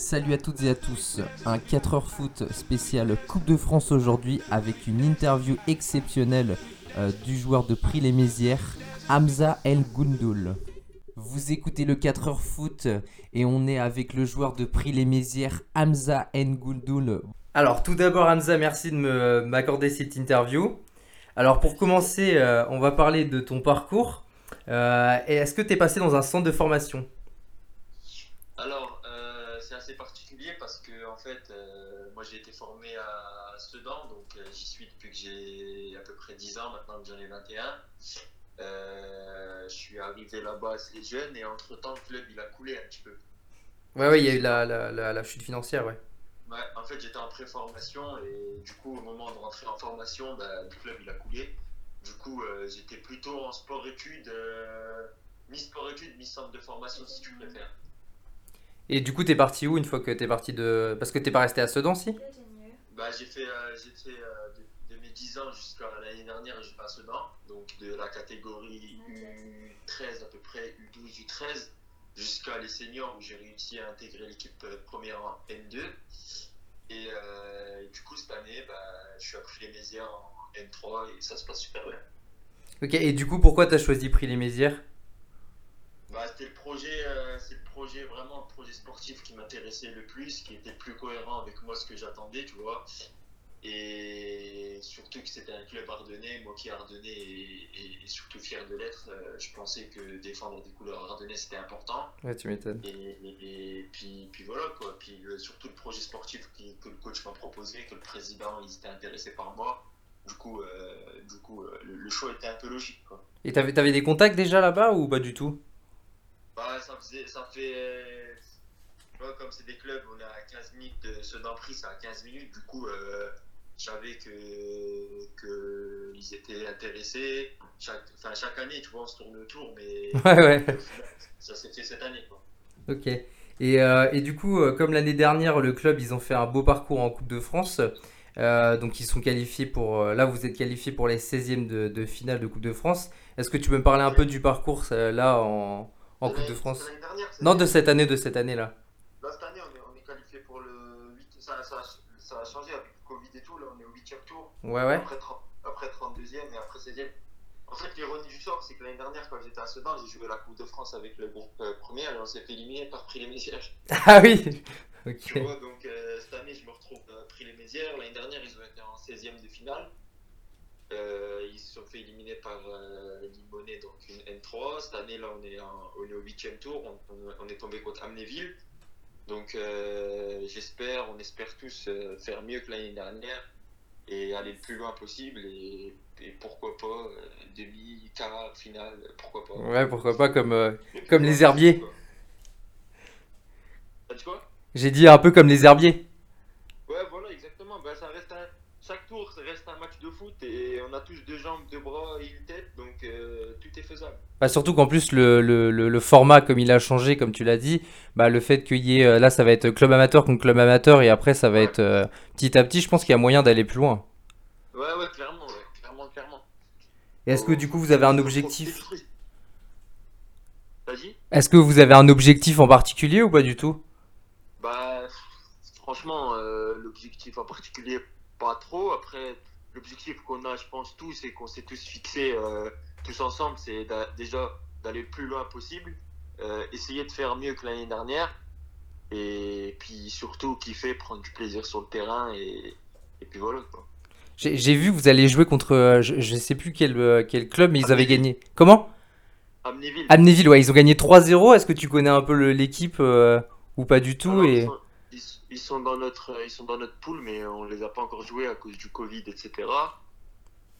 Salut à toutes et à tous, un 4h foot spécial Coupe de France aujourd'hui avec une interview exceptionnelle euh, du joueur de Prix les Mézières, Hamza El Goundoul. Vous écoutez le 4h foot et on est avec le joueur de Prix les Mézières, Hamza El Goundoul. Alors tout d'abord Hamza, merci de m'accorder cette interview. Alors pour commencer, euh, on va parler de ton parcours. Euh, Est-ce que tu es passé dans un centre de formation Alors, euh, c'est assez particulier parce que, en fait, euh, moi j'ai été formé à Sedan, donc euh, j'y suis depuis que j'ai à peu près 10 ans, maintenant que j'en ai 21. Euh, je suis arrivé là-bas assez jeune et entre-temps, le club il a coulé un petit peu. Ouais, ouais, il y a eu la, la- la- la chute financière, ouais. Ouais, en fait, j'étais en pré-formation et du coup, au moment de rentrer en formation, bah, le club il a coulé. Du coup, euh, j'étais plutôt en sport-études, mi-sport-études, mi-centre de formation si tu préfères. Et du coup, t'es parti où une fois que t'es parti de. Parce que t'es pas resté à Sedan, si? Bah, j'ai fait, euh, j'ai fait euh, de, de mes 10 ans jusqu'à l'année dernière, j'ai fait à Sedan, donc de la catégorie U13 à peu près, U12, U13, jusqu'à les seniors où j'ai réussi à intégrer l'équipe euh, première en N2. Et, euh, et du coup, cette année, bah, je suis appris les Mézières en N3 et ça se passe super bien. Ok, et du coup, pourquoi t'as choisi Prix les Mézières? Bah, c'était le projet, euh, c'est le projet vraiment le projet sportif qui m'intéressait le plus, qui était le plus cohérent avec moi ce que j'attendais, tu vois. Et surtout que c'était un club ardennais, moi qui ardennais et, et- et surtout fier de l'être, euh, je pensais que défendre des couleurs ardennais c'était important. Ouais, tu m'étonnes. Et, puis, puis voilà quoi. Puis le- surtout le projet sportif qui- que le coach m'a proposé, que le président il était intéressé par moi. Du coup, euh, du coup euh, le, le choix était un peu logique quoi. Et t'avais, t'avais des contacts déjà là-bas ou pas du tout? Bah, ça, faisait, ça fait. euh, comme c'est des clubs, on est à 15 minutes de Sedan Prix, c'est à 15 minutes. Du coup, euh, je savais que, que ils étaient intéressés. Chaque, enfin, chaque année, tu vois, on se tourne autour, mais Ouais, ouais. ça s'est fait cette année. Quoi. Ok. Et, euh, et du coup, euh, comme l'année dernière, le club, ils ont fait un beau parcours en Coupe de France. euh, donc, ils sont qualifiés pour. là, vous êtes qualifiés pour les 16e de, de finale de Coupe de France. Est-ce que tu peux me parler un peu du parcours là en, en Coupe de France l'année dernière, Non, de cette année, de cette année-là. Là, cette année, on est, on est qualifié pour le 8. Ça, ça, ça a changé avec le Covid et tout. Là, on est au 8 tour. Ouais, ouais. Après, 30 après 32e et après 16e. En fait, l'ironie du sort, c'est que l'année dernière, quand j'étais à Sedan, j'ai joué la Coupe de France avec le groupe euh, premier et on s'est fait éliminer par Prix les Mézières. Ah oui Ok. Tu vois, donc euh, cette année, je me retrouve à Prix les Mézières. L'année dernière, ils ont été en 16e de finale. Euh, ils se sont fait éliminer par euh, Limonnet, donc une N3. Cette année, là, on est, en- on est au 8 tour. On, est tombé contre Amnéville. Donc, euh, j'espère, on espère tous euh, faire mieux que l'année dernière et aller le plus loin possible. Et, et pourquoi pas, demi, quart, finale, pourquoi pas. Ouais, pourquoi pas, comme, comme les herbiers. T'as dit quoi? J'ai dit un peu comme les herbiers. Ouais, voilà, exactement. Ben, ça reste un... Chaque tour, ça reste un foot et on a tous deux jambes, deux bras et une tête, donc euh, tout est faisable. Bah, surtout qu'en plus, le, le, format, comme il a changé, comme tu l'as dit, bah, le fait qu'il y ait. euh, Là, ça va être club amateur contre club amateur, et après, ça va Ouais. être euh, petit à petit, je pense qu'il y a moyen d'aller plus loin. Ouais, ouais, clairement, ouais, clairement, clairement. Et est-ce que du coup, vous avez un objectif? Vas-y. Est-ce que vous avez un objectif en particulier ou pas du tout? Bah, franchement, euh, l'objectif en particulier, pas trop. Après, l'objectif qu'on a, je pense, tous, et qu'on s'est tous fixés euh, tous ensemble, c'est déjà d'aller le plus loin possible, euh, essayer de faire mieux que l'année dernière, et puis surtout kiffer, prendre du plaisir sur le terrain, et, et puis voilà. J'ai vu que vous allez jouer contre. euh, je, je sais plus quel, quel club, mais ils avaient gagné. Comment? Amnéville. Amnéville, ouais, ils ont gagné 3-0. Est-ce que tu connais un peu l'équipe ou pas du tout Alors, et... ils, sont, ils- sont dans notre, ils sont dans notre pool, mais on les a pas encore joués à cause du Covid, etc.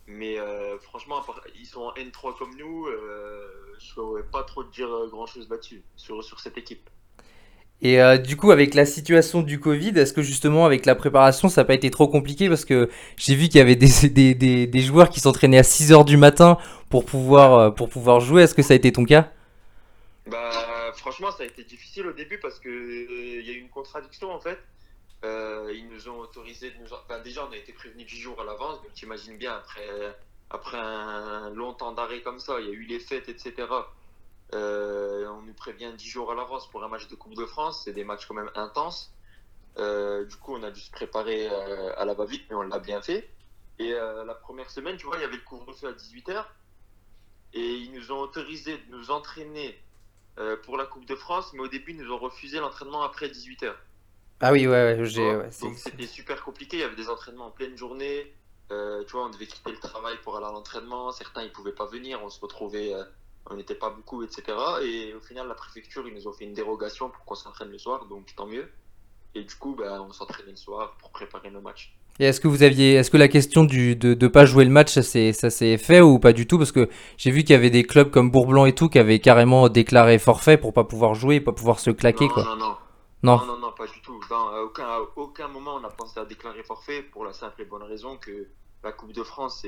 Mais euh, franchement, ils sont en N3 comme nous. Euh, je ne saurais pas trop te dire grand chose là-dessus, sur, sur cette équipe. Et euh, du coup, avec la situation du Covid, est-ce que justement, avec la préparation, ça n'a pas été trop compliqué? Parce que j'ai vu qu'il y avait des, des, des, des joueurs qui s'entraînaient à 6h du matin pour pouvoir, euh, pour pouvoir jouer. Est-ce que ça a été ton cas? Bah, franchement, ça a été difficile au début parce que euh, il y a eu une contradiction en fait. Euh, ils nous ont autorisé de nous. Enfin, déjà, on a été prévenus 10 jours à l'avance, donc t'imagines bien, après, après un long temps d'arrêt comme ça, il y a eu les fêtes, etc. on nous prévient 10 jours à l'avance pour un match de Coupe de France. C'est des matchs quand même intenses. du coup, on a dû se préparer à la va-vite, mais on l'a bien fait. Et la première semaine, tu vois, il y avait le couvre-feu à 18h. Et ils nous ont autorisé de nous entraîner pour la Coupe de France, mais au début, ils nous ont refusé l'entraînement après 18h. Ah oui, ouais, ouais, j'ai. donc c'était super compliqué. Il y avait des entraînements en pleine journée. Euh, tu vois, on devait quitter le travail pour aller à l'entraînement. Certains, ils pouvaient pas venir. On se retrouvait, euh, on n'était pas beaucoup, etc. Et au final, la préfecture, ils nous ont fait une dérogation pour qu'on s'entraîne le soir, donc tant mieux. Et du coup, ben, on s'entraînait le soir pour préparer nos matchs. Et est-ce que vous aviez, est-ce que la question du, de ne pas jouer le match, ça s'est, ça s'est fait ou pas du tout? Parce que j'ai vu qu'il y avait des clubs comme Bourblanc et tout qui avaient carrément déclaré forfait pour pas pouvoir jouer, pas pouvoir se claquer, non, quoi. Non, non, non. Non, non, pas du tout. à, aucun, à aucun moment on a pensé à déclarer forfait pour la simple et bonne raison que la Coupe de France,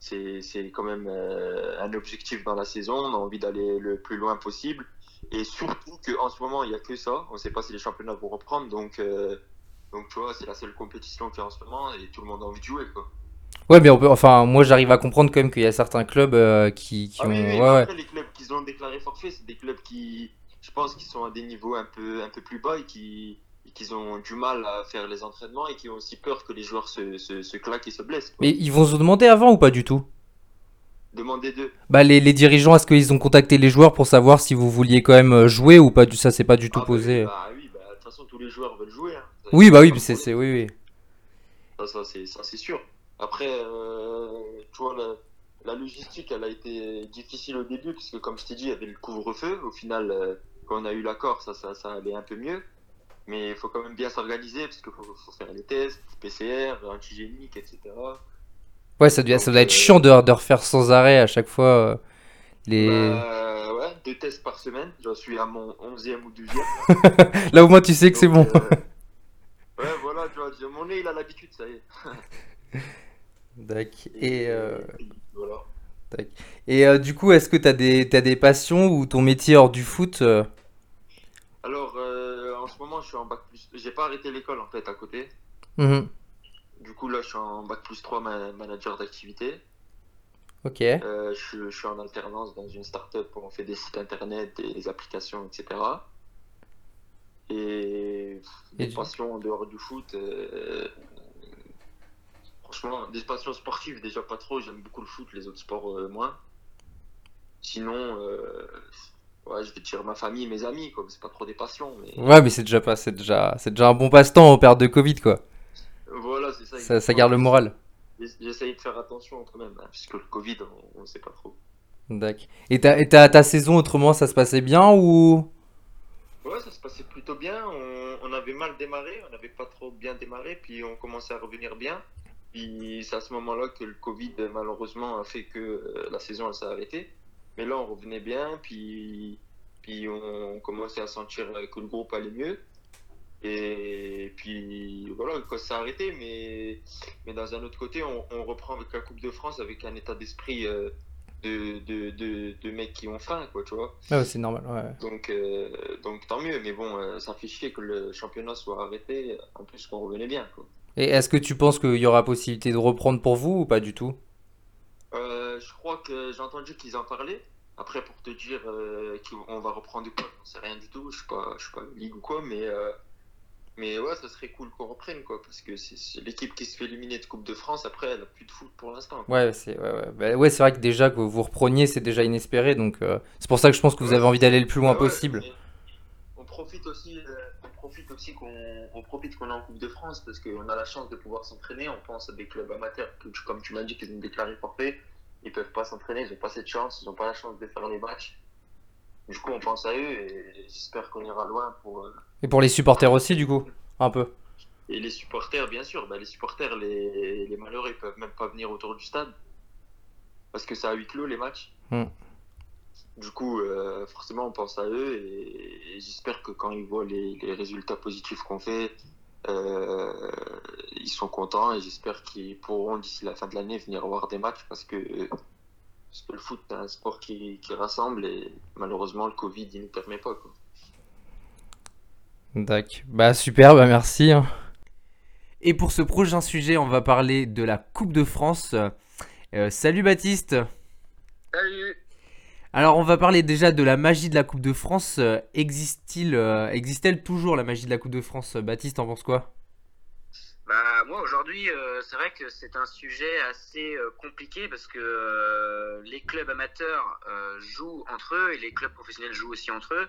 c'est, c'est, quand même euh, un objectif dans la saison. On a envie d'aller le plus loin possible. Et surtout qu'en ce moment, il n'y a que ça. On ne sait pas si les championnats vont reprendre. Donc, euh, donc tu vois, c'est la seule compétition qu'il y a en ce moment et tout le monde a envie de jouer. Quoi. Ouais, mais on peut, enfin, moi j'arrive à comprendre quand même qu'il y a certains clubs euh, qui, qui ah ont. Oui, ouais, les clubs qui ont déclaré forfait, c'est des clubs qui, je pense, qui sont à des niveaux un peu, un peu plus bas et qui, qu'ils ont du mal à faire les entraînements et qui ont aussi peur que les joueurs se, se, claquent et se blessent. Mais ils vont se demander avant ou pas du tout? Demander d'eux. Bah les, les dirigeants, est-ce qu'ils ont contacté les joueurs pour savoir si vous vouliez quand même euh, jouer ou pas Ça c'est pas du tout ah, posé. Bah, oui, bah, de toute façon tous les joueurs veulent jouer. Hein. Oui, bah oui, c'est c'est oui, oui. Ça, ça c'est sûr. Après, euh, tu vois, la, la, logistique, elle a été difficile au début, parce que comme je t'ai dit, il y avait le couvre-feu. Au final, euh, quand on a eu l'accord, ça, ça, ça allait un peu mieux. Mais il faut quand même bien s'organiser parce qu'il faut, faire les tests, PCR, antigéniques, etc. Ouais, ça doit, ça doit être euh, chiant de, de, refaire sans arrêt à chaque fois les. Bah, ouais, deux tests par semaine. J'en suis à mon 11e ou 12e. Là au moins tu sais que c'est bon. Euh, mon nez il a l'habitude, ça y est. D'accord. Et. voilà. Et du coup, est-ce que tu as, as, des passions ou ton métier hors du foot Alors, en ce moment, je suis en bac plus. J'ai pas arrêté l'école en fait à côté. Mhm. Du coup, là, je suis en bac plus 3 manager d'activité. Ok. Euh, je, suis en alternance dans une start-up où on fait des sites internet, des applications, etc. Et des passions en dehors du foot. Euh, franchement, des passions sportives, déjà pas trop. J'aime beaucoup le foot, les autres sports euh, moins. Sinon, ouais, je vais dire ma famille, mes amis, quoi. C'est pas trop des passions. Mais... Ouais, mais c'est déjà pas, c'est déjà, c'est déjà un bon passe-temps en période de Covid, quoi. Voilà, c'est ça. Ça, ça garde le moral. J'essaye de faire attention quand même, hein, puisque le Covid, on, ne sait pas trop. D'accord. Et ta, et ta, ta saison, autrement, ça se passait bien ou? Ouais, ça se passait bien. On, avait mal démarré, on n'avait pas trop bien démarré, puis on commençait à revenir bien. Puis c'est à ce moment-là que le Covid, malheureusement, a fait que euh, la saison s'est arrêtée. Mais là, on revenait bien, puis, puis on commençait à sentir que le groupe allait mieux. Et puis voilà, ça s'est arrêté, mais, mais dans un autre côté, on, reprend avec la Coupe de France avec un état d'esprit euh, de, de, de, de, mecs qui ont faim, quoi, tu vois. Ah c'est normal, ouais. Donc, euh, donc tant mieux, mais bon, euh, ça fait chier que le championnat soit arrêté, en plus qu'on revenait bien, quoi. Et est-ce que tu penses qu'il y aura possibilité de reprendre pour vous ou pas du tout? Je crois que j'ai entendu qu'ils en parlaient. Après, pour te dire qu'on va reprendre quoi, on sait rien du tout. Je ne suis pas, je suis pas ligue ou quoi, mais mais ouais, ça serait cool qu'on reprenne, quoi, parce que c'est l'équipe qui se fait éliminer de Coupe de France, après, elle a plus de foot pour l'instant. Ouais, c'est ouais, ouais. Bah, ouais, vrai que déjà que vous repreniez, c'est déjà inespéré, donc euh, c'est pour ça que je pense que vous avez envie d'aller le plus loin bah possible. On profite aussi, euh, on profite aussi qu'on profite qu'on est en Coupe de France, parce qu'on a la chance de pouvoir s'entraîner. On pense à des clubs amateurs, que, comme tu m'as dit, qu'ils ont déclaré forfait, ils peuvent pas s'entraîner, ils n'ont pas cette chance, ils n'ont pas la chance de faire les matchs. Du coup, on pense à eux et j'espère qu'on ira loin pour. Euh, et pour les supporters aussi, du coup, un peu. Et les supporters, bien sûr. Bah, les supporters, les, les malheureux, ils peuvent même pas venir autour du stade parce que c'est à huis clos les matchs. Hmm. Du coup, euh, forcément, on pense à eux et, j'espère que quand ils voient les, les résultats positifs qu'on fait, euh, ils sont contents et j'espère qu'ils pourront d'ici la fin de l'année venir voir des matchs parce que parce que le foot, c'est un sport qui, rassemble et malheureusement, le Covid, il ne nous permet pas. Quoi. D'accord. Bah super, bah merci. Hein. Et pour ce prochain sujet, on va parler de la Coupe de France. Euh, salut Baptiste. Salut. Alors, on va parler déjà de la magie de la Coupe de France. Euh, existe-t-il, euh, existe-t-elle toujours la magie de la Coupe de France Baptiste, en penses quoi? Bah, moi aujourd'hui, euh, c'est vrai que c'est un sujet assez compliqué parce que les clubs amateurs jouent entre eux et les clubs professionnels jouent aussi entre eux.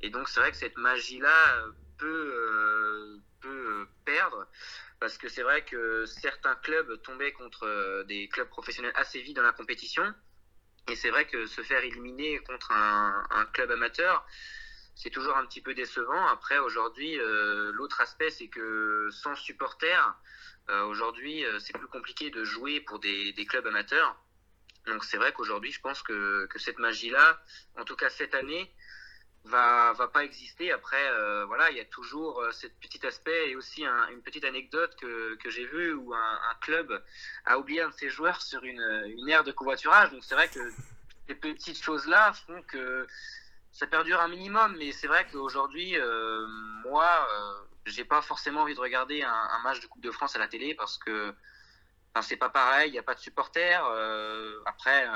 Et donc c'est vrai que cette magie-là peut, peut perdre parce que c'est vrai que certains clubs tombaient contre des clubs professionnels assez vite dans la compétition. Et c'est vrai que se faire éliminer contre un, club amateur, c'est toujours un petit peu décevant. Après, aujourd'hui, euh, l'autre aspect, c'est que sans supporters, euh, aujourd'hui, euh, c'est plus compliqué de jouer pour des, clubs amateurs. Donc c'est vrai qu'aujourd'hui, je pense que, que cette magie-là, en tout cas cette année, va va pas exister. Après, voilà, il y a toujours euh, ce petit aspect et aussi une petite anecdote que, que j'ai vue où un, club a oublié un de ses joueurs sur une, une aire de covoiturage. Donc c'est vrai que ces petites choses-là font que ça perdure un minimum. Mais c'est vrai qu'aujourd'hui, euh, moi, j'ai pas forcément envie de regarder un, match de Coupe de France à la télé parce que enfin, c'est pas pareil, il n'y a pas de supporters. après,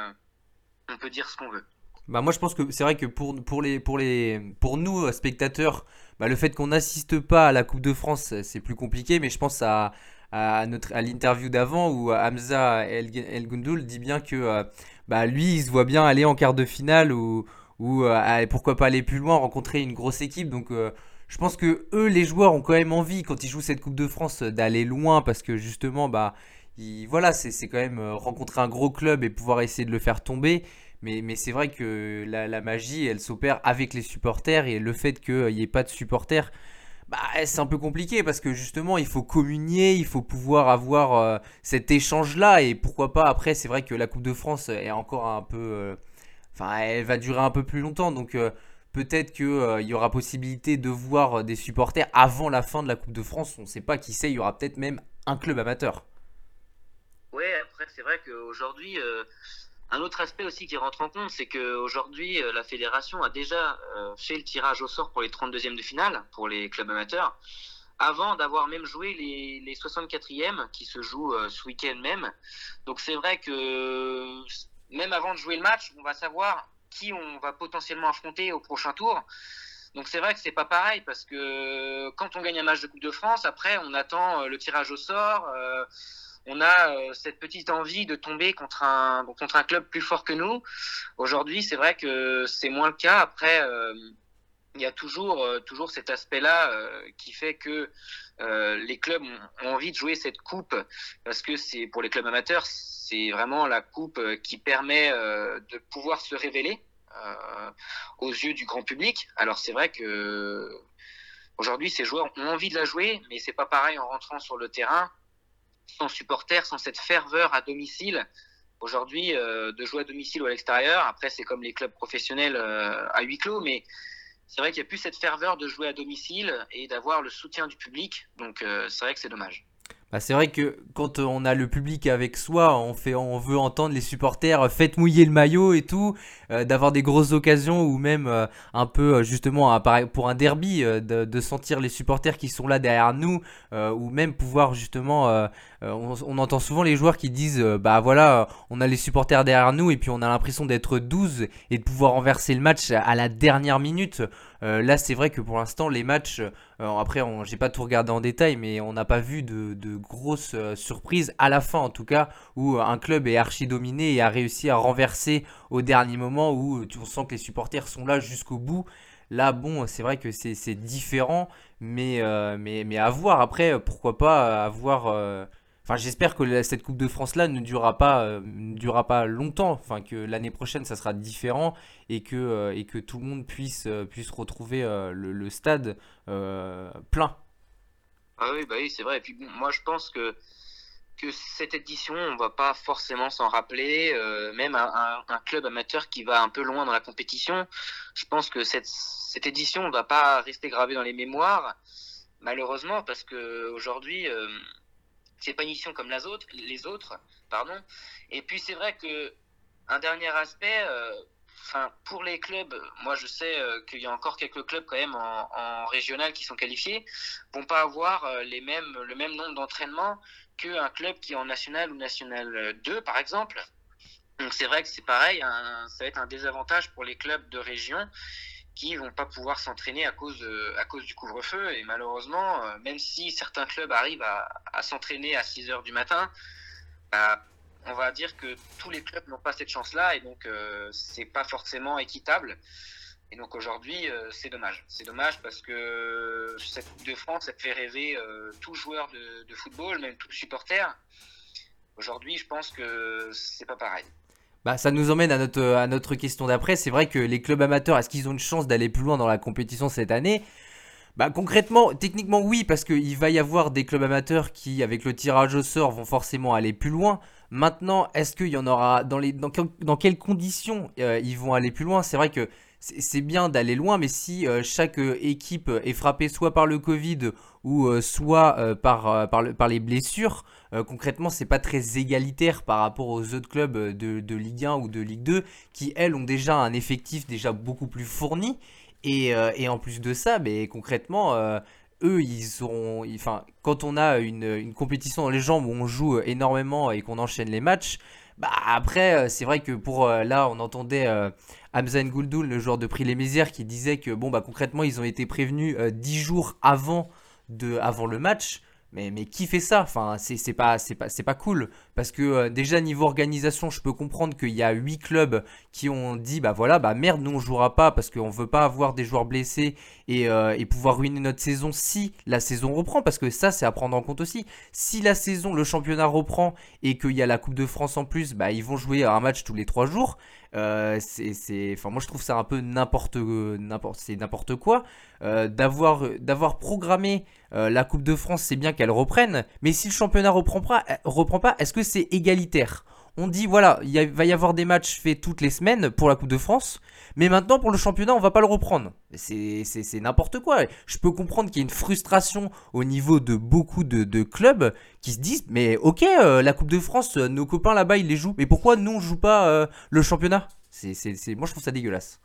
on peut dire ce qu'on veut. Bah moi je pense que c'est vrai que pour, pour, les, pour, les, pour nous euh, spectateurs, bah, le fait qu'on n'assiste pas à la Coupe de France c'est plus compliqué, mais je pense à, à, à l'interview d'avant où Hamza El, El dit bien que euh, bah, lui il se voit bien aller en quart de finale ou, ou euh, pourquoi pas aller plus loin, rencontrer une grosse équipe. Donc je pense que eux les joueurs ont quand même envie quand ils jouent cette Coupe de France d'aller loin parce que justement bah voilà c'est quand même rencontrer un gros club et pouvoir essayer de le faire tomber. Mais, c'est vrai que la, magie, elle s'opère avec les supporters et le fait qu'il n'y ait pas de supporters, bah, c'est un peu compliqué parce que justement, il faut communier, il faut pouvoir avoir euh, cet échange-là et pourquoi pas après, c'est vrai que la Coupe de France est encore un peu... Euh, enfin, elle va durer un peu plus longtemps donc... Euh, peut-être qu'il y aura possibilité de voir des supporters avant la fin de la Coupe de France. On ne sait pas qui c'est. Il y aura peut-être même un club amateur. Ouais, après, c'est vrai qu'aujourd'hui, un autre aspect aussi qui rentre en compte, c'est qu'aujourd'hui, euh, la fédération a déjà euh, fait le tirage au sort pour les 32e de finale, pour les clubs amateurs, avant d'avoir même joué les, les 64e qui se jouent euh, ce week-end même. Donc c'est vrai que même avant de jouer le match, on va savoir qui on va potentiellement affronter au prochain tour. Donc c'est vrai que c'est pas pareil parce que quand on gagne un match de Coupe de France, après on attend le tirage au sort on a euh, cette petite envie de tomber contre un, contre un club plus fort que nous. Aujourd'hui, c'est vrai que c'est moins le cas. Après, euh, il y a toujours, euh, toujours cet aspect-là qui fait que les clubs ont, envie de jouer cette coupe parce que c'est pour les clubs amateurs, c'est vraiment la coupe qui permet de pouvoir se révéler aux yeux du grand public. Alors c'est vrai que aujourd'hui, ces joueurs ont envie de la jouer, mais c'est pas pareil en rentrant sur le terrain sans supporters, sans cette ferveur à domicile. Aujourd'hui, euh, de jouer à domicile ou à l'extérieur, après c'est comme les clubs professionnels euh, à huis clos, mais c'est vrai qu'il n'y a plus cette ferveur de jouer à domicile et d'avoir le soutien du public. Donc euh, c'est vrai que c'est dommage. Bah, c'est vrai que quand on a le public avec soi, on, fait, on veut entendre les supporters euh, faites mouiller le maillot et tout, euh, d'avoir des grosses occasions ou même euh, un peu justement pour un derby, de, sentir les supporters qui sont là derrière nous ou même pouvoir justement, on, entend souvent les joueurs qui disent bah voilà, on a les supporters derrière nous et puis on a l'impression d'être 12 et de pouvoir renverser le match à la dernière minute. Euh, là, c'est vrai que pour l'instant, les matchs, euh, après, j'ai pas tout regardé en détail, mais on n'a pas vu de, grosses euh, surprises à la fin, en tout cas, où un club est archi dominé et a réussi à renverser au dernier moment, où on sent que les supporters sont là jusqu'au bout. Là, bon, c'est vrai que c'est différent, mais, mais, mais à voir. Après, pourquoi pas avoir Enfin, j'espère que cette Coupe de France là ne durera pas, euh, ne durera pas longtemps. Enfin, que l'année prochaine ça sera différent et que euh, et que tout le monde puisse euh, puisse retrouver le, stade plein. Ah oui, bah oui, c'est vrai. Et puis moi je pense que que cette édition, on va pas forcément s'en rappeler. même un, club amateur qui va un peu loin dans la compétition, je pense que cette cette édition ne va pas rester gravée dans les mémoires, malheureusement, parce que aujourd'hui c'est pas une mission comme les autres, les autres, pardon. Et puis c'est vrai que un dernier aspect, euh, enfin pour les clubs, moi je sais euh, qu'il y a encore quelques clubs quand même en, régional qui sont qualifiés, vont pas avoir euh, les mêmes, le même nombre d'entraînements qu'un club qui est en national ou national 2 par exemple. Donc c'est vrai que c'est pareil, ça va être un désavantage pour les clubs de région qui vont pas pouvoir s'entraîner à cause à cause du couvre-feu. Et malheureusement euh, même si certains clubs arrivent à, s'entraîner à 6 heures du matin bah, on va dire que tous les clubs n'ont pas cette chance là et donc euh, c'est pas forcément équitable. Et donc aujourd'hui euh, c'est dommage. C'est dommage parce que cette Coupe de France elle fait rêver tout joueur de, de, football même tout supporter. Aujourd'hui je pense que c'est pas pareil bah, ça nous emmène à notre, question d'après. C'est vrai que les clubs amateurs, est-ce qu'ils ont une chance d'aller plus loin dans la compétition cette année? Bah concrètement, techniquement oui, parce qu'il va y avoir des clubs amateurs qui, avec le tirage au sort, vont forcément aller plus loin. Maintenant, est-ce qu'il y en aura dans les dans, dans quelles conditions euh, ils vont aller plus loin? C'est vrai que c'est bien d'aller loin, mais si euh, chaque euh, équipe est frappée soit par le Covid ou euh, soit par, les blessures, concrètement, c'est pas très égalitaire par rapport aux autres clubs de, Ligue 1 ou de Ligue 2 qui, elles, ont déjà un effectif déjà beaucoup plus fourni. Et, en plus de ça, mais concrètement, eux, ils ont. Enfin, quand on a une, une, compétition dans les jambes où on joue énormément et qu'on enchaîne les matchs, bah après, c'est vrai que pour là, on entendait Hamza Gouldul, le joueur de Prix les Mézières, qui disait que bon bah concrètement ils ont été prévenus euh, dix 10 jours avant, de, avant le match. Mais, qui fait ça? Enfin, c'est pas, pas, pas cool. Parce que euh, déjà, niveau organisation, je peux comprendre qu'il y a 8 clubs qui ont dit bah voilà, bah merde, nous on jouera pas parce qu'on veut pas avoir des joueurs blessés et, euh, et, pouvoir ruiner notre saison si la saison reprend. Parce que ça, c'est à prendre en compte aussi. Si la saison, le championnat reprend et qu'il y a la Coupe de France en plus, bah ils vont jouer un match tous les 3 jours. Euh, c'est, enfin, moi je trouve ça un peu n'importe, n'importe, c'est n'importe quoi. Euh, d'avoir, d'avoir programmé euh, la Coupe de France, c'est bien qu'elle reprenne, mais si le championnat reprend reprend pas, est-ce que c'est égalitaire? On dit voilà, il va y avoir des matchs faits toutes les semaines pour la Coupe de France, mais maintenant pour le championnat, on va pas le reprendre. C'est, n'importe quoi. Je peux comprendre qu'il y ait une frustration au niveau de beaucoup de, de clubs qui se disent mais ok, la Coupe de France, nos copains là-bas ils les jouent, mais pourquoi nous on joue pas le championnat? Moi je trouve ça dégueulasse.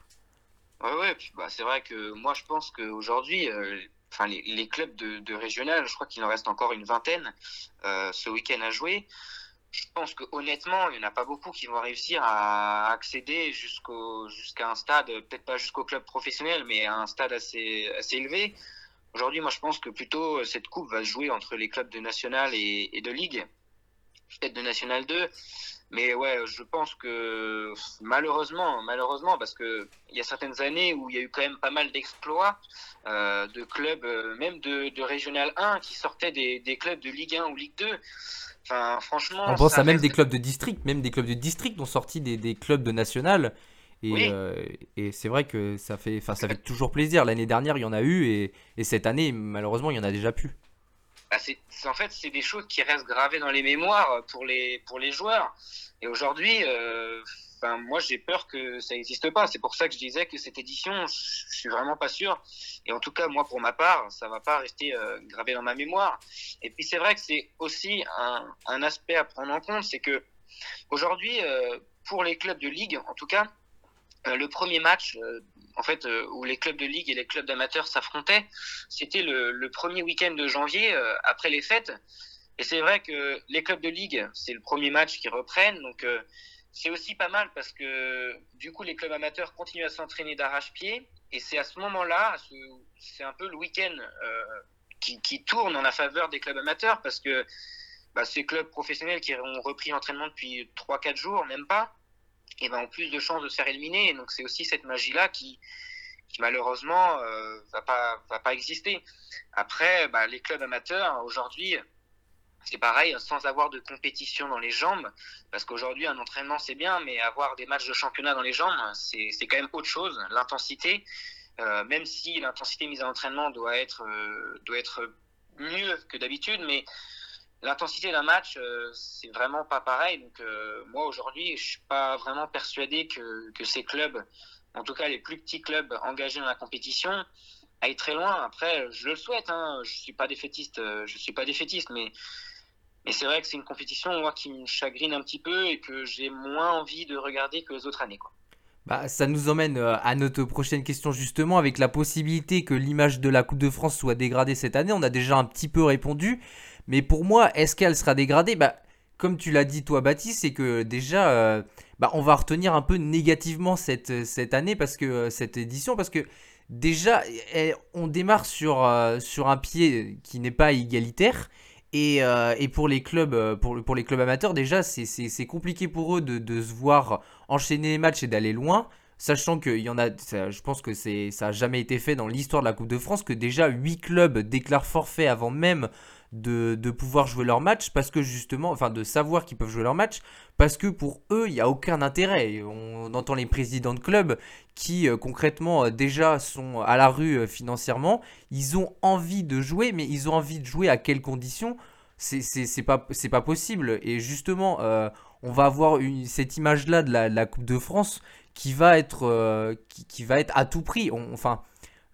Ouais, ouais, bah, c'est vrai que moi je pense qu'aujourd'hui, euh, enfin, les, clubs de, régional, je crois qu'il en reste encore une vingtaine euh, ce week-end à jouer. Je pense que honnêtement, il n'y en a pas beaucoup qui vont réussir à accéder jusqu'à un stade, peut-être pas jusqu'au club professionnel, mais à un stade assez, assez élevé. Aujourd'hui, moi je pense que plutôt cette coupe va se jouer entre les clubs de national et, et de ligue, peut-être de national 2. Mais ouais, je pense que malheureusement, malheureusement, parce que il y a certaines années où il y a eu quand même pas mal d'exploits euh, de clubs, euh, même de, de, Régional 1, qui sortaient des, des, clubs de Ligue 1 ou Ligue 2. Enfin, franchement. On pense à même des clubs de district, même des clubs de district ont sorti des, des clubs de national. Et, euh, et c'est vrai que ça fait, enfin, ça fait toujours plaisir. L'année dernière, il y en a eu, et, et cette année, malheureusement, il y en a déjà plus. Bah, c'est, en fait, c'est des choses qui restent gravées dans les mémoires pour les, pour les joueurs. Et aujourd'hui, euh, enfin, moi, j'ai peur que ça n'existe pas. C'est pour ça que je disais que cette édition, je suis vraiment pas sûr. Et en tout cas, moi, pour ma part, ça va pas rester euh, gravé dans ma mémoire. Et puis, c'est vrai que c'est aussi un, un, aspect à prendre en compte, c'est que aujourd'hui, euh, pour les clubs de ligue, en tout cas, euh, le premier match euh, en fait, euh, où les clubs de ligue et les clubs d'amateurs s'affrontaient, c'était le, premier week-end de janvier après les fêtes. Et c'est vrai que les clubs de ligue, c'est le premier match qui reprennent, donc c'est aussi pas mal parce que du coup les clubs amateurs continuent à s'entraîner d'arrache-pied. Et c'est à ce moment-là, c'est un peu le week-end euh, qui, qui, tourne en la faveur des clubs amateurs parce que bah, ces clubs professionnels qui ont repris l'entraînement depuis 3-4 jours, même pas, et ben, ont plus de chances de se faire éliminer. Donc c'est aussi cette magie-là qui, qui malheureusement euh, va pas va pas exister. Après, bah, les clubs amateurs aujourd'hui, c'est pareil, sans avoir de compétition dans les jambes, parce qu'aujourd'hui un entraînement c'est bien, mais avoir des matchs de championnat dans les jambes, c'est c'est quand même autre chose. L'intensité, euh, même si l'intensité mise à l'entraînement doit être euh, doit être mieux que d'habitude, mais l'intensité d'un match, euh, c'est vraiment pas pareil. Donc euh, moi aujourd'hui, je suis pas vraiment persuadé que, ces clubs, en tout cas les plus petits clubs engagés dans la compétition, aillent très loin. Après, je le souhaite. Hein. Je suis pas défaitiste. Euh, je suis pas défaitiste, mais c'est vrai que c'est une compétition qui me chagrine un petit peu et que j'ai moins envie de regarder que les autres années. Bah, ça nous emmène à notre prochaine question justement avec la possibilité que l'image de la Coupe de France soit dégradée cette année. On a déjà un petit peu répondu. Mais pour moi, est-ce qu'elle sera dégradée? Bah, comme tu l'as dit toi Baptiste, c'est que déjà, euh, bah, on va retenir un peu négativement cette, cette année, parce que euh, cette édition, parce que déjà, eh, on démarre sur, euh, un pied qui n'est pas égalitaire. Et, et, pour les clubs, pour, pour les clubs amateurs, déjà, c'est compliqué pour eux de, de, se voir enchaîner les matchs et d'aller loin. Sachant qu'il y en a, je pense que ça n'a jamais été fait dans l'histoire de la Coupe de France, que déjà 8 clubs déclarent forfait avant même de, pouvoir jouer leur match parce que justement, enfin de savoir qu'ils peuvent jouer leur match parce que pour eux, il n'y a aucun intérêt. On entend les présidents de clubs qui euh, concrètement euh, déjà sont à la rue euh, financièrement. Ils ont envie de jouer, mais ils ont envie de jouer à quelles conditions? C'est pas, pas possible. Et justement, on va avoir cette image-là de la, Coupe de France qui va être, qui, va être à tout prix. enfin,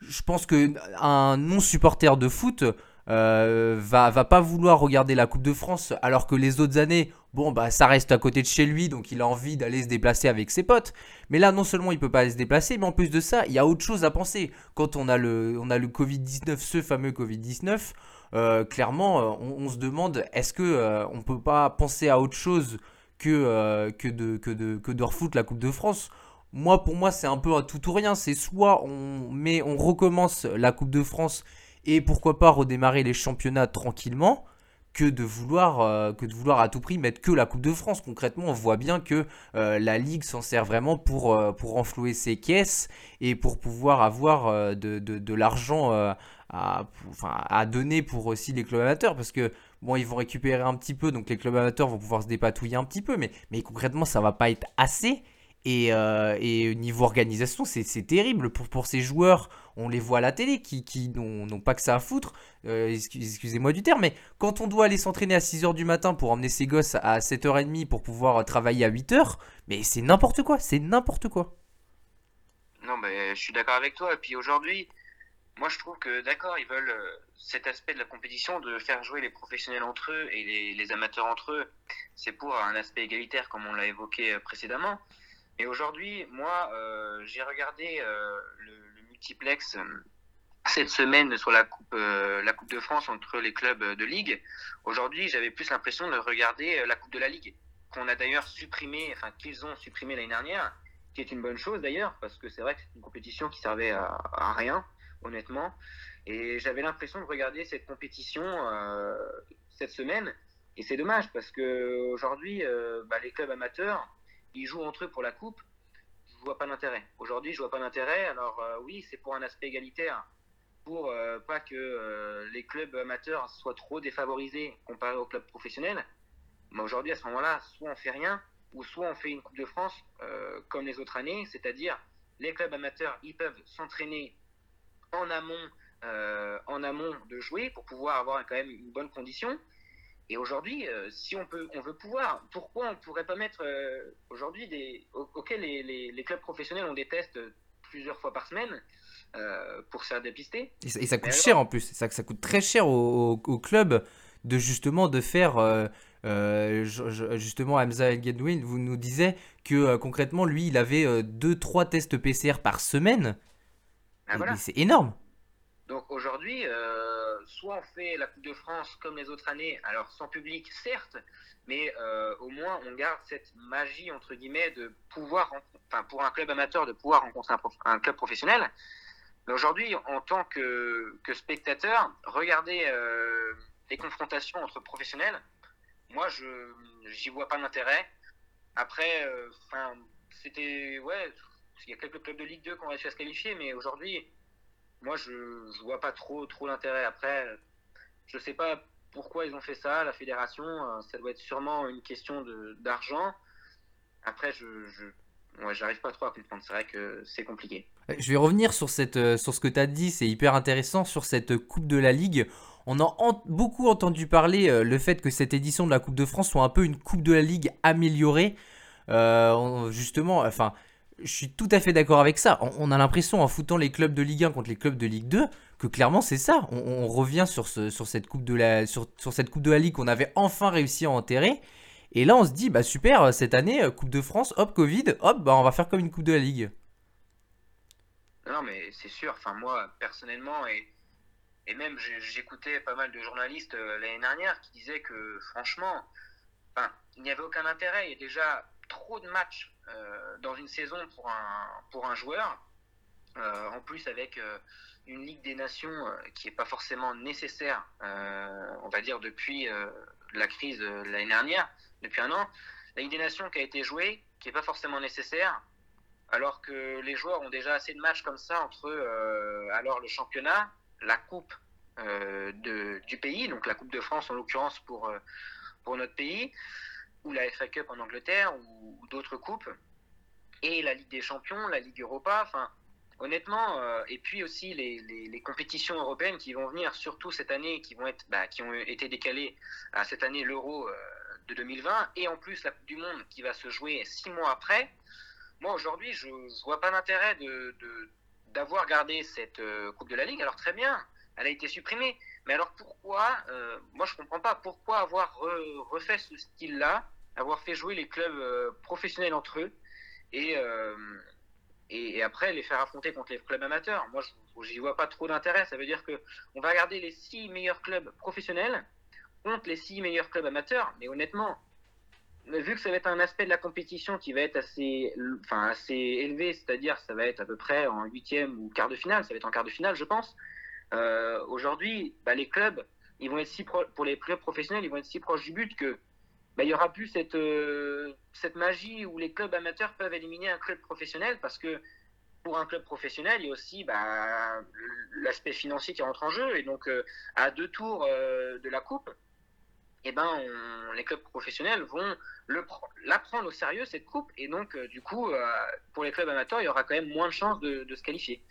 je pense que un non supporter de foot euh, va, va pas vouloir regarder la Coupe de France alors que les autres années, bon bah ça reste à côté de chez lui donc il a envie d'aller se déplacer avec ses potes. Mais là non seulement il peut pas aller se déplacer mais en plus de ça il y a autre chose à penser. Quand on a le, on a le Covid-19, ce fameux Covid-19, euh, clairement euh, on, se demande est-ce que on peut pas penser à autre chose que, que, de, que, de, que de refoutre la Coupe de France? Moi, pour moi, c'est un peu un tout ou rien. C'est soit on met, on recommence la Coupe de France et pourquoi pas redémarrer les championnats tranquillement que de vouloir euh, que de vouloir à tout prix mettre que la Coupe de France. Concrètement, on voit bien que euh, la Ligue s'en sert vraiment pour, euh, pour renflouer ses caisses et pour pouvoir avoir de, de, l'argent à, à donner pour aussi les clubs amateurs parce que bon ils vont récupérer un petit peu donc les clubs amateurs vont pouvoir se dépatouiller un petit peu mais, mais concrètement ça va pas être assez et, euh, niveau organisation, c'est terrible pour, pour ces joueurs. On les voit à la télé qui, qui n'ont pas que ça à foutre. Euh, excusez-moi du terme, mais quand on doit aller s'entraîner à 6h du matin pour emmener ses gosses à 7h30 pour pouvoir travailler à 8h, mais c'est n'importe quoi, c'est n'importe quoi. Non, mais je suis d'accord avec toi. Et puis aujourd'hui, moi je trouve que d'accord, ils veulent euh, cet aspect de la compétition, de faire jouer les professionnels entre eux et les amateurs entre eux. C'est pour un aspect égalitaire, comme on l'a évoqué précédemment. Et aujourd'hui, moi, euh, j'ai regardé euh, le, multiplex euh, cette semaine sur la coupe, la coupe de France entre les clubs de ligue. Aujourd'hui, j'avais plus l'impression de regarder la Coupe de la Ligue, qu'on a d'ailleurs supprimé, enfin qu'ils ont supprimé l'année dernière, qui est une bonne chose d'ailleurs, parce que c'est vrai que c'est une compétition qui servait à, rien, honnêtement. Et j'avais l'impression de regarder cette compétition cette semaine. Et c'est dommage parce que aujourd'hui, bah, les clubs amateurs, ils jouent entre eux pour la coupe, je vois pas d'intérêt. Aujourd'hui, je vois pas d'intérêt. Alors euh, oui, c'est pour un aspect égalitaire, pour euh, pas que euh, les clubs amateurs soient trop défavorisés comparé aux clubs professionnels. Mais aujourd'hui, à ce moment-là, soit on fait rien, ou soit on fait une Coupe de France comme les autres années, c'est-à-dire les clubs amateurs, ils peuvent s'entraîner en amont, en amont de jouer pour pouvoir avoir quand même une bonne condition. Et aujourd'hui, euh, si on peut, on veut pouvoir, pourquoi on pourrait pas mettre euh, aujourd'hui des, auxquels les, les, les, clubs professionnels ont des tests plusieurs fois par semaine euh, pour se faire dépister. Et ça, coûte cher en plus. Ça, ça coûte très cher aux au, clubs de justement de faire. justement, Hamza El Gedwin vous nous disait que concrètement, lui, il avait 2-3 tests PCR par semaine. Ah, c'est énorme. Donc aujourd'hui, soit on fait la Coupe de France comme les autres années, alors sans public, certes, mais euh, au moins on garde cette magie, entre guillemets, de pouvoir, enfin pour un club amateur, de pouvoir rencontrer un, club professionnel. Mais aujourd'hui, en tant que, spectateur, regarder euh, les confrontations entre professionnels, moi, je j'y vois pas d'intérêt. Après, euh, c'était, ouais, il y a quelques clubs de Ligue 2 qui ont réussi à se qualifier, mais aujourd'hui, moi, je, je vois pas trop, trop l'intérêt. Après, je sais pas pourquoi ils ont fait ça, la fédération. Euh, ça doit être sûrement une question d'argent. Après, je, je j'arrive pas trop à comprendre. C'est vrai que c'est compliqué. Euh, je vais revenir sur, cette, euh, sur ce que tu as dit, c'est hyper intéressant, sur cette Coupe de la Ligue. On a beaucoup entendu parler le fait que cette édition de la Coupe de France soit un peu une Coupe de la Ligue améliorée. justement, enfin, je suis tout à fait d'accord avec ça. On, a l'impression en foutant les clubs de Ligue 1 contre les clubs de Ligue 2 que clairement c'est ça. On, revient sur, ce, sur, cette coupe de la, sur, cette Coupe de la Ligue qu'on avait enfin réussi à enterrer. Et là on se dit, bah super, cette année, euh, Coupe de France, hop, Covid, hop, bah on va faire comme une Coupe de la Ligue. Non mais c'est sûr, enfin moi personnellement, et, et même j'écoutais pas mal de journalistes euh, l'année dernière qui disaient que franchement, il n'y avait aucun intérêt. Il y a déjà trop de matchs dans une saison pour un, pour un joueur. Euh, en plus, avec euh, une Ligue des Nations euh, qui n'est pas forcément nécessaire, euh, on va dire, depuis euh, la crise euh, l'année dernière, depuis un an. La Ligue des Nations qui a été jouée, qui n'est pas forcément nécessaire, alors que les joueurs ont déjà assez de matchs comme ça entre euh, alors le championnat, la Coupe euh, de, du pays, donc la Coupe de France en l'occurrence pour, euh, pour notre pays, ou la FA Cup en Angleterre, ou, d'autres coupes, et la Ligue des Champions, la Ligue Europa, enfin honnêtement, euh, et puis aussi les, les, compétitions européennes qui vont venir, surtout cette année, qui vont être, bah, qui ont été décalées à cette année l'Euro euh, de 2020, et en plus la Coupe du Monde qui va se jouer six mois après. Moi aujourd'hui, je, je vois pas l'intérêt de d'avoir gardé cette euh, Coupe de la Ligue. Alors très bien, elle a été supprimée, mais alors pourquoi euh, Moi je comprends pas pourquoi avoir re, refait ce style-là, avoir fait jouer les clubs euh, professionnels entre eux et euh, et, et, après les faire affronter contre les clubs amateurs? Moi, j'y vois pas trop d'intérêt. Ça veut dire que on va regarder les six meilleurs clubs professionnels contre les six meilleurs clubs amateurs. Mais honnêtement, vu que ça va être un aspect de la compétition qui va être assez, enfin assez élevé, c'est-à-dire ça va être à peu près en huitième ou quart de finale, ça va être en quart de finale, je pense. Euh, Aujourd'hui, bah, les clubs, ils vont être si pour les clubs professionnels, ils vont être si proches du but que bah, il y aura plus cette, euh, cette magie où les clubs amateurs peuvent éliminer un club professionnel parce que pour un club professionnel, il y a aussi bah, l'aspect financier qui rentre en jeu. Et donc, euh, à deux tours de la Coupe, eh ben, les clubs professionnels vont le, la prendre au sérieux, cette Coupe. Et donc, du coup, pour les clubs amateurs, il y aura quand même moins de chances de se qualifier.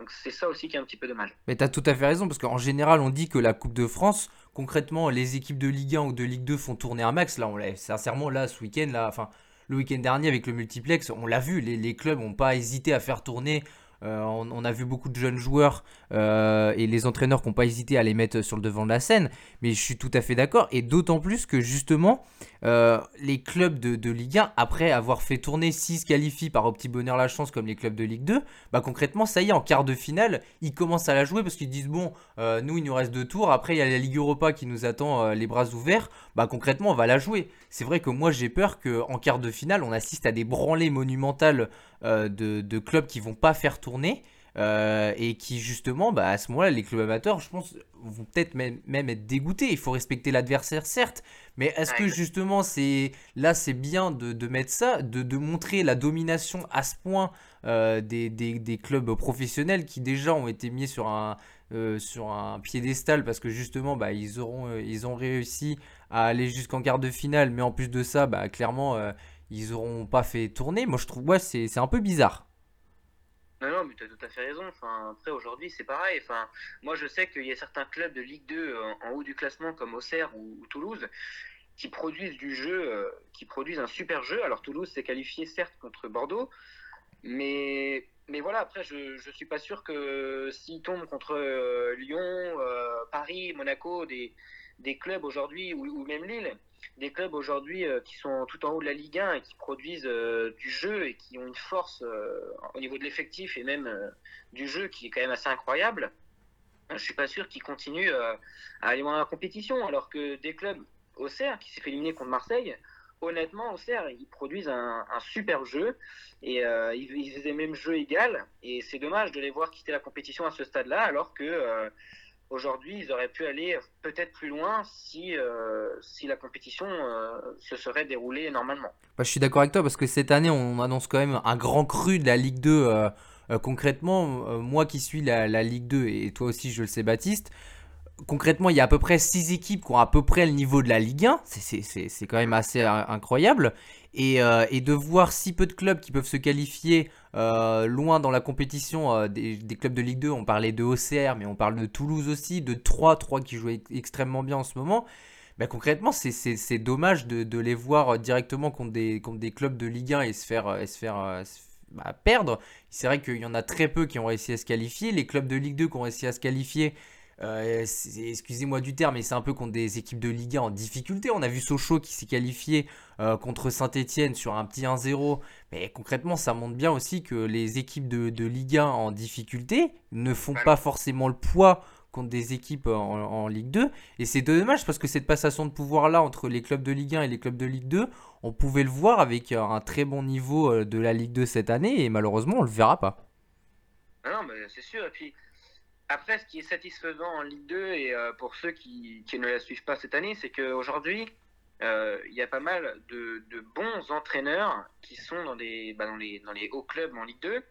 Donc, c'est ça aussi qui est un petit peu dommage. Mais tu as tout à fait raison, parce qu'en général, on dit que la Coupe de France, concrètement, les équipes de Ligue 1 ou de Ligue 2 font tourner un max. Là, on l'a, sincèrement, là, ce week-end, là, enfin, le week-end dernier avec le multiplex, on l'a vu, les, les clubs n'ont pas hésité à faire tourner. Euh, on, a vu beaucoup de jeunes joueurs euh, et les entraîneurs qui n'ont pas hésité à les mettre sur le devant de la scène. Mais je suis tout à fait d'accord. Et d'autant plus que justement, euh, les clubs de, Ligue 1, après avoir fait tourner 6 qualifient par au bonheur la chance comme les clubs de Ligue 2, bah concrètement, ça y est, en quart de finale, ils commencent à la jouer parce qu'ils disent bon, nous il nous reste deux tours. Après, il y a la Ligue Europa qui nous attend les bras ouverts. Bah concrètement, on va la jouer. C'est vrai que moi j'ai peur qu'en quart de finale, on assiste à des branlées monumentales euh, de, de, clubs qui vont pas faire tourner. Euh, et qui justement, bah, à ce moment-là, les clubs amateurs, je pense, vont peut-être même, même, être dégoûtés. Il faut respecter l'adversaire, certes, mais est-ce que justement, c'est là, c'est bien de, de, mettre ça, de, de, montrer la domination à ce point euh, des, des, des, clubs professionnels qui déjà ont été mis sur un, euh, sur un piédestal parce que justement, bah, ils, auront, ils ont réussi à aller jusqu'en quart de finale, mais en plus de ça, bah, clairement, ils auront pas fait tourner. Moi, je trouve, ouais, c'est un peu bizarre. Non, non, mais tu as tout à fait raison. Enfin, après, aujourd'hui, c'est pareil. Enfin, moi, je sais qu'il y a certains clubs de Ligue 2 en, haut du classement, comme Auxerre ou, ou, Toulouse, qui produisent du jeu, euh, qui produisent un super jeu. Alors, Toulouse s'est qualifié, certes, contre Bordeaux, mais, mais voilà, après, je ne suis pas sûr que s'ils tombent contre euh, Lyon, euh, Paris, Monaco, des, clubs aujourd'hui, ou, même Lille, des clubs aujourd'hui euh, qui sont tout en haut de la Ligue 1 et qui produisent du jeu et qui ont une force au niveau de l'effectif et même du jeu qui est quand même assez incroyable, je suis pas sûr qu'ils continuent à aller dans la compétition. Alors que des clubs, Auxerre, qui s'est fait éliminer contre Marseille, honnêtement, Auxerre, ils produisent un, super jeu et euh, ils, faisaient même jeu égal. Et c'est dommage de les voir quitter la compétition à ce stade-là, alors que euh, aujourd'hui, ils auraient pu aller peut-être plus loin si, euh, si la compétition se serait déroulée normalement. Bah, je suis d'accord avec toi parce que cette année, on annonce quand même un grand cru de la Ligue 2. Euh, euh, concrètement, moi qui suis la, la, Ligue 2 et toi aussi, je le sais, Baptiste, concrètement, il y a à peu près 6 équipes qui ont à peu près le niveau de la Ligue 1. C'est quand même assez incroyable. Et, euh, et, de voir si peu de clubs qui peuvent se qualifier euh, loin dans la compétition euh, des, clubs de Ligue 2. On parlait de OCR, mais on parle de Toulouse aussi, de 3, 3 qui jouent extrêmement bien en ce moment. Ben, concrètement, c'est dommage de, les voir directement contre des, clubs de Ligue 1 et se faire, bah, perdre. C'est vrai qu'il y en a très peu qui ont réussi à se qualifier. Les clubs de Ligue 2 qui ont réussi à se qualifier, euh, excusez-moi du terme, mais c'est un peu contre des équipes de Ligue 1 en difficulté. On a vu Sochaux qui s'est qualifié euh, contre Saint-Etienne sur un petit 1-0. Mais concrètement, ça montre bien aussi que les équipes de, de Ligue 1 en difficulté ne font pas forcément le poids contre des équipes en, en Ligue 2. Et c'est dommage parce que cette passation de pouvoir-là entre les clubs de Ligue 1 et les clubs de Ligue 2, on pouvait le voir avec un très bon niveau euh, de la Ligue 2 cette année et malheureusement on le verra pas. Ah non, mais c'est sûr. Et puis, après, ce qui est satisfaisant en Ligue 2 et euh, pour ceux qui, ne la suivent pas cette année, c'est qu'aujourd'hui, euh, il y a pas mal de, bons entraîneurs qui sont bah, dans, les, hauts clubs en Ligue 2.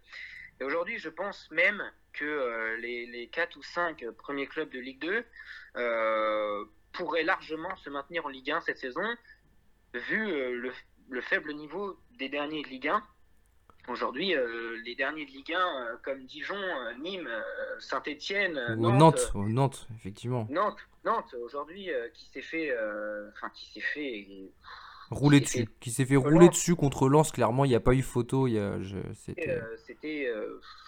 Et aujourd'hui, je pense même que euh, les, les 4 ou 5 premiers clubs de Ligue 2 euh, pourraient largement se maintenir en Ligue 1 cette saison, vu le faible niveau des derniers de Ligue 1. Aujourd'hui, euh, les derniers de Ligue 1, euh, comme Dijon, euh, Nîmes, Saint-Etienne, Ou Nantes, Nantes, ou Nantes, effectivement. Nantes, Nantes aujourd'hui, qui s'est fait, enfin qui s'est fait, Rouler dessus, qui s'est fait Lens. rouler dessus contre Lens, clairement, il n'y a pas eu photo. il Y a, je, c'était... c'était,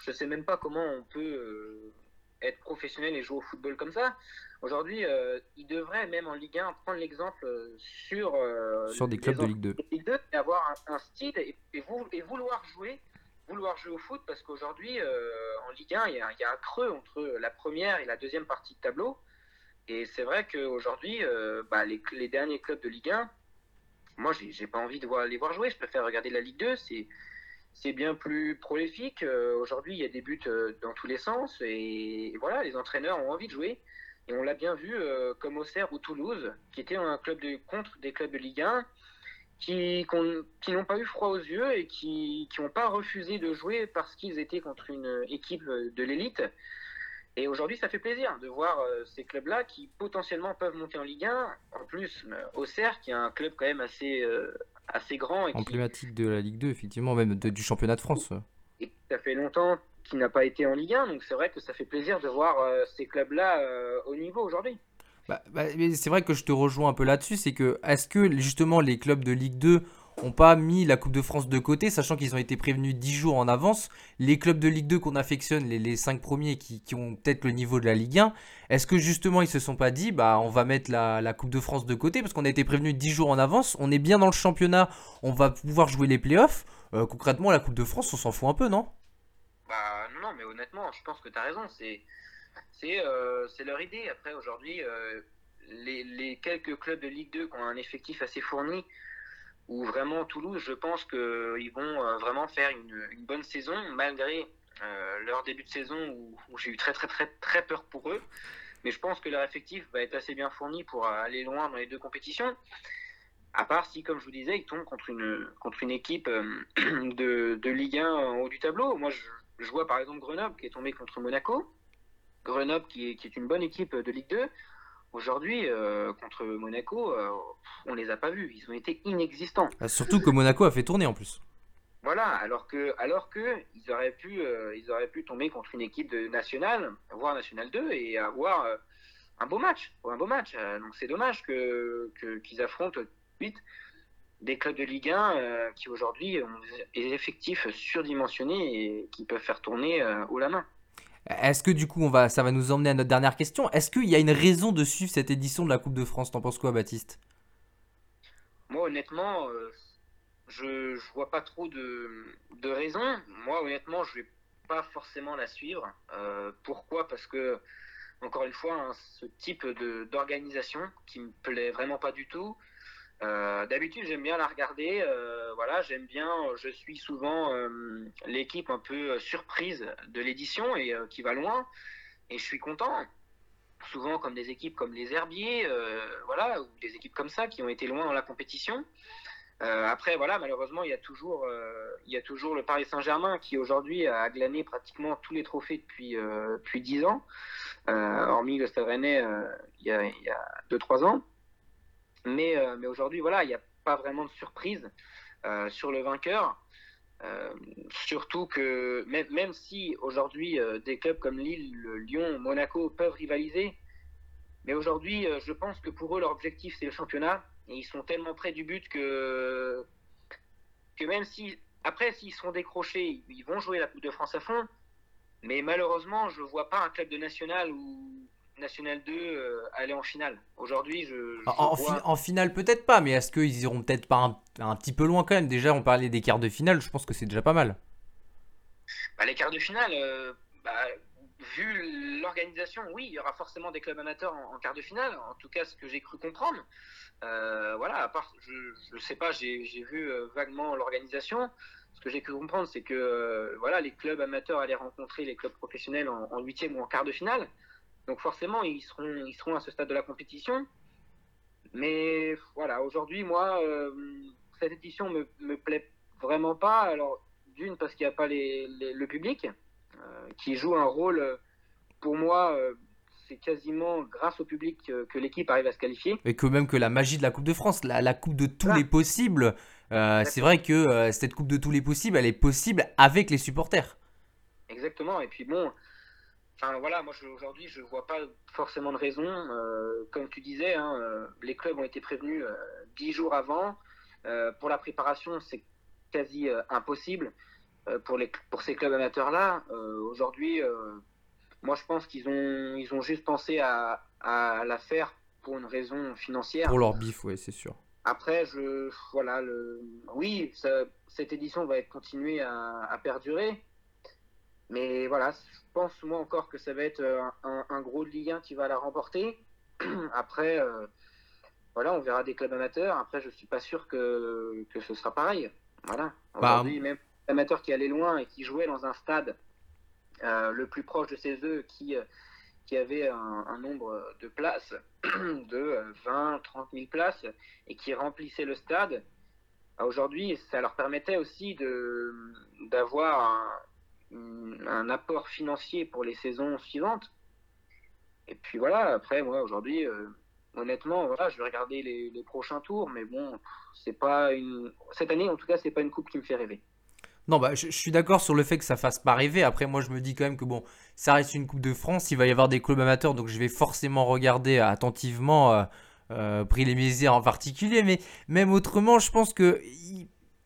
je sais même pas comment on peut être professionnel et jouer au football comme ça. Aujourd'hui, euh, il devrait même en Ligue 1 prendre l'exemple euh, sur euh, sur des clubs de Ligue 2. de Ligue 2 et avoir un, un style et, et vou- et vouloir jouer, vouloir jouer au foot parce qu'aujourd'hui euh, en Ligue 1 il y, a, il y a un creux entre la première et la deuxième partie de tableau. Et c'est vrai qu'aujourd'hui bah, les, les derniers clubs de Ligue 1 moi j'ai j'ai pas envie de voir, les voir jouer. Je préfère regarder la Ligue 2 c'est c'est bien plus prolifique. Euh, aujourd'hui il y a des buts euh, dans tous les sens. Et, et voilà les entraîneurs ont envie de jouer et on l'a bien vu euh, comme Auxerre ou Toulouse qui étaient un club de contre des clubs de Ligue 1 qui, qui n'ont pas eu froid aux yeux et qui n'ont pas refusé de jouer parce qu'ils étaient contre une équipe de l'élite. Et aujourd'hui, ça fait plaisir de voir euh, ces clubs-là qui potentiellement peuvent monter en Ligue 1. En plus, euh, Auxerre, qui est un club quand même assez, euh, assez grand et qui, Emblématique de la Ligue 2, effectivement, même de- du championnat de France. et ça fait longtemps n'a pas été en Ligue 1. Donc c'est vrai que ça fait plaisir de voir euh, ces clubs-là euh, au niveau aujourd'hui. Bah, bah, c'est vrai que je te rejoins un peu là-dessus, c'est que est-ce que justement les clubs de Ligue 2 ont pas mis la Coupe de France de côté, sachant qu'ils ont été prévenus 10 jours en avance? Les clubs de Ligue 2 qu'on affectionne, les, les 5 premiers qui, ont peut-être le niveau de la Ligue 1, est-ce que justement ils se sont pas dit, bah on va mettre la, la Coupe de France de côté, parce qu'on a été prévenus 10 jours en avance, on est bien dans le championnat, on va pouvoir jouer les playoffs, Euh, concrètement la Coupe de France on s'en fout un peu, non? Bah non, mais honnêtement, je pense que tu as raison. C'est c'est euh, leur idée. Après, aujourd'hui, euh, les, quelques clubs de Ligue 2 qui ont un effectif assez fourni, ou vraiment Toulouse, je pense qu'ils vont euh, vraiment faire une, bonne saison, malgré euh, leur début de saison où, j'ai eu très, très, très, très peur pour eux. Mais je pense que leur effectif va être assez bien fourni pour aller loin dans les deux compétitions. À part si, comme je vous disais, ils tombent contre une, contre une équipe de, de Ligue 1 en haut du tableau. Moi, je, je vois par exemple Grenoble qui est tombé contre Monaco. Grenoble qui est, qui est une bonne équipe de Ligue 2. Aujourd'hui, euh, contre Monaco, euh, on les a pas vus. Ils ont été inexistants. Ah, Surtout que Monaco a fait tourner en plus. Voilà, alors que, alors que ils auraient pu, euh, ils auraient pu tomber contre une équipe de nationale, voire nationale 2, et avoir euh, un beau match, un beau match. Donc c'est dommage que qu'ils affrontent vite des clubs de Ligue 1 euh, qui aujourd'hui ont des effectifs surdimensionnés et qui peuvent faire tourner euh, haut la main. Est-ce que du coup, on va, ça va nous emmener à notre dernière question. Est-ce qu'il y a une raison de suivre cette édition de la Coupe de France? T'en penses quoi, Baptiste? Moi, honnêtement, euh, je, je vois pas trop de, de raisons. Moi, honnêtement, je vais pas forcément la suivre. Euh, pourquoi? Parce que, encore une fois, hein, ce type d'organisation qui me plaît vraiment pas du tout. Euh, D'habitude, j'aime bien la regarder. euh, voilà, j'aime bien. Je suis souvent euh, l'équipe un peu surprise de l'édition et euh, qui va loin. Et je suis content souvent comme des équipes comme les Herbiers, euh, voilà, ou des équipes comme ça qui ont été loin dans la compétition. Euh, après, voilà, malheureusement, il y a toujours, euh, il y a toujours le Paris Saint-Germain qui aujourd'hui a glané pratiquement tous les trophées depuis euh, depuis dix ans, euh, hormis le Stade Rennais euh, il y a il y a deux trois ans. Mais euh, mais aujourd'hui, voilà, il n'y a pas vraiment de surprise euh, sur le vainqueur. Euh, surtout que même, même si aujourd'hui des clubs comme Lille, le Lyon, Monaco peuvent rivaliser, mais aujourd'hui je pense que pour eux leur objectif c'est le championnat et ils sont tellement près du but que que même si après s'ils seront décrochés ils vont jouer la Coupe de France à fond, mais malheureusement je vois pas un club de national ou national 2 euh, aller en finale. Aujourd'hui je, je en, en vois- en finale, peut-être pas, mais est-ce qu'ils iront peut-être pas un, un petit peu loin quand même? Déjà, on parlait des quarts de finale, je pense que c'est déjà pas mal. Bah, les quarts de finale, euh, bah, vu l'organisation, oui, il y aura forcément des clubs amateurs en, quart de finale, en tout cas ce que j'ai cru comprendre. Euh, voilà, à part, je ne sais pas, j'ai vu euh, vaguement l'organisation. Ce que j'ai cru comprendre, c'est que euh, voilà, les clubs amateurs allaient rencontrer les clubs professionnels en huitième ou en quart de finale. Donc forcément, ils seront, ils seront à ce stade de la compétition. Mais voilà, aujourd'hui, moi, cette édition me, me plaît vraiment pas. Alors, d'une, parce qu'il n'y a pas les, le public. Euh, qui joue un rôle, euh, pour moi, euh, c'est quasiment grâce au public que, l'équipe arrive à se qualifier. Et que même que la magie de la Coupe de France, la, Coupe de tous les possibles, c'est vrai que cette Coupe de tous les possibles, elle est possible avec les supporters. Exactement. Et puis bon, enfin voilà, moi aujourd'hui, je vois pas forcément de raison. comme tu disais, hein, les clubs ont été prévenus dix jours avant. pour la préparation, c'est quasi impossible. Euh, pour, les, pour ces clubs amateurs-là, euh, aujourd'hui, euh, moi je pense qu'ils ont, ils ont juste pensé à, à, la faire pour une raison financière. Pour leur bif, oui, c'est sûr. Après, je, voilà, le, oui, cette édition va être continuée à, à, perdurer. Mais voilà, je pense moi encore que ça va être un, un gros Ligue 1 qui va la remporter. Après, voilà, on verra des clubs amateurs. Après, je suis pas sûr que, que ce sera pareil. Voilà. Bah, aujourd'hui, même amateur qui allait loin et qui jouait dans un stade euh, le plus proche de ses œufs qui, euh, qui avait un, nombre de places de 20, 30 000 places et qui remplissait le stade. Bah, aujourd'hui, ça leur permettait aussi d'avoir un, un, apport financier pour les saisons suivantes. Et puis voilà, après, moi, aujourd'hui, euh, honnêtement, voilà, je vais regarder les, prochains tours, mais bon, c'est pas une. Cette année, en tout cas, c'est pas une coupe qui me fait rêver. Non, bah, je, suis d'accord sur le fait que ça fasse pas rêver. Après, moi, je me dis quand même que bon, ça reste une Coupe de France. Il va y avoir des clubs amateurs, donc je vais forcément regarder attentivement euh, euh les Mézières en particulier. Mais même autrement, je pense que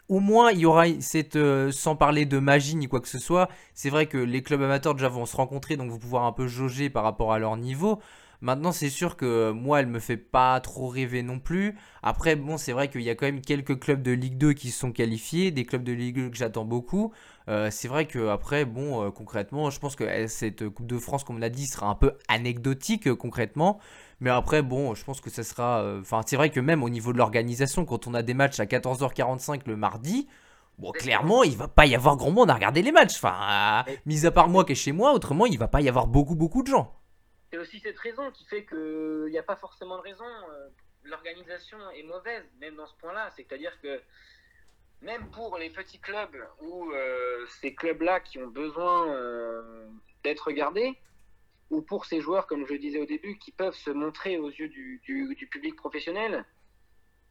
au moins il y aura cette, euh, sans parler de magie ni quoi que ce soit. C'est vrai que les clubs amateurs déjà vont se rencontrer, donc vous pouvoir un peu jauger par rapport à leur niveau. Maintenant, c'est sûr que moi, elle me fait pas trop rêver non plus. Après, bon, c'est vrai qu'il y a quand même quelques clubs de Ligue 2 qui sont qualifiés, des clubs de Ligue 2 que j'attends beaucoup. Euh, c'est vrai que après, bon, euh, concrètement, je pense que eh, cette Coupe de France, comme on l'a dit, sera un peu anecdotique euh, concrètement. Mais après, bon, je pense que ça sera. Enfin, c'est vrai que même au niveau de l'organisation, quand on a des matchs à 14h45 le mardi. Bon, clairement, il va pas y avoir grand monde à regarder les matchs. Enfin, mis à part moi qui est chez moi, autrement, il va pas y avoir beaucoup, beaucoup de gens c'est aussi cette raison qui fait qu'il n'y a pas forcément de raison. Euh, l'organisation est mauvaise, même dans ce point-là. C'est-à-dire que même pour les petits clubs ou euh, ces clubs-là qui ont besoin euh, d'être regardés, ou pour ces joueurs, comme je disais au début, qui peuvent se montrer aux yeux du, public professionnel,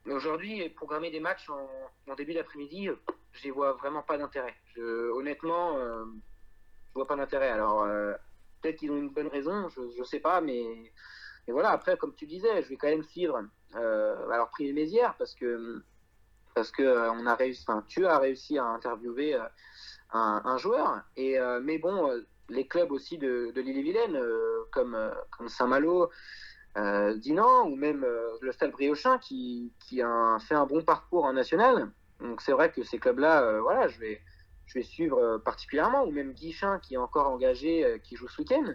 aujourd'hui, programmer des matchs en, début d'après-midi, je vois vraiment pas d'intérêt. Honnêtement, je vois pas d'intérêt. Alors, Peut-être qu'ils ont une bonne raison, je ne sais pas, mais, voilà. Après, comme tu disais, je vais quand même suivre. Euh, alors, prier Mézières, parce que parce que euh, on a réussi, tu as réussi à interviewer euh, un, joueur. Et mais bon, les clubs aussi de, de l'île-et-Vilaine, comme Saint-Malo, Dinan ou même le Stade Briochin, qui a fait un bon parcours en national. Donc c'est vrai que ces clubs-là, voilà, je vais je vais suivre euh, particulièrement, ou même Guichin qui est encore engagé, euh, qui joue ce week-end.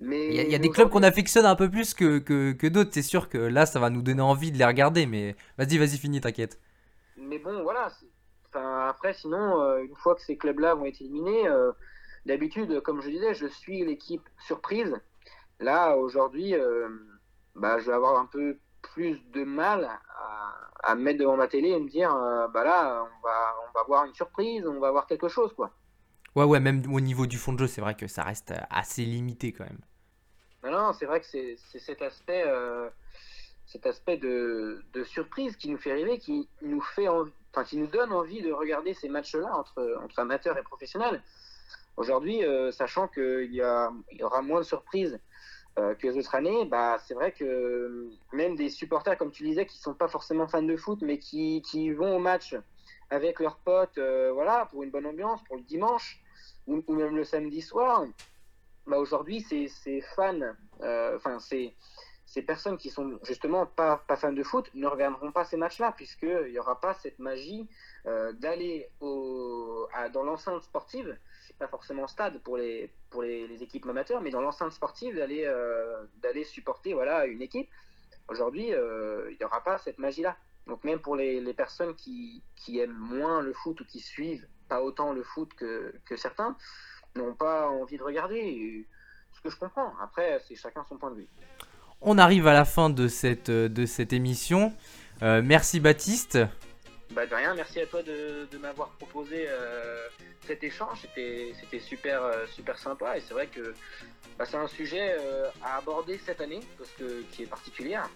Mais il y a, des clubs qu'on affectionne un peu plus que, que, que d'autres, c'est sûr que là ça va nous donner envie de les regarder, mais vas-y, vas-y, finis, t'inquiète. Mais bon, voilà. Enfin, après, sinon, euh, une fois que ces clubs-là vont être éliminés, d'habitude, comme je disais, je suis l'équipe surprise. Là, aujourd'hui, bah, je vais avoir un peu plus de mal à, à, me mettre devant ma télé et me dire euh, bah là on va on va voir une surprise on va voir quelque chose quoi. Ouais ouais même au niveau du fond de jeu c'est vrai que ça reste assez limité quand même. Non, c'est vrai que c'est cet aspect euh, cet aspect de, de, surprise qui nous fait rêver qui nous fait enfin qui nous donne envie de regarder ces matchs là entre entre amateurs et professionnels. Aujourd'hui euh, sachant qu'il y, a, il y aura moins de surprises euh, que les autres années, bah, c'est vrai que même des supporters, comme tu disais, qui sont pas forcément fans de foot, mais qui, qui vont au match avec leurs potes, euh, voilà, pour une bonne ambiance, pour le dimanche, ou, même le samedi soir, bah, aujourd'hui, ces, ces fans, euh, enfin, ces, ces personnes qui sont justement pas, pas fans de foot ne regarderont pas ces matchs-là, puisqu'il n'y aura pas cette magie d'aller dans l'enceinte sportive c'est pas forcément stade pour les, pour les, équipes amateurs, mais dans l'enceinte sportive, d'aller euh, d'aller supporter voilà, une équipe. Aujourd'hui, euh, il n'y aura pas cette magie-là. Donc même pour les, les personnes qui, qui, aiment moins le foot ou qui suivent pas autant le foot que, que certains, n'ont pas envie de regarder. Ce que je comprends. Après, c'est chacun son point de vue. On arrive à la fin de cette, de cette émission. Euh, merci Baptiste. Bah de rien, merci à toi de, m'avoir proposé euh, cet échange. C'était super, euh, super sympa et c'est vrai que bah, c'est un sujet euh, à aborder cette année parce que, qui est particulière.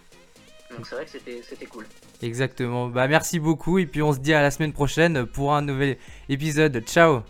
Donc c'est vrai que c'était cool. Exactement. Bah merci beaucoup et puis on se dit à la semaine prochaine pour un nouvel épisode. Ciao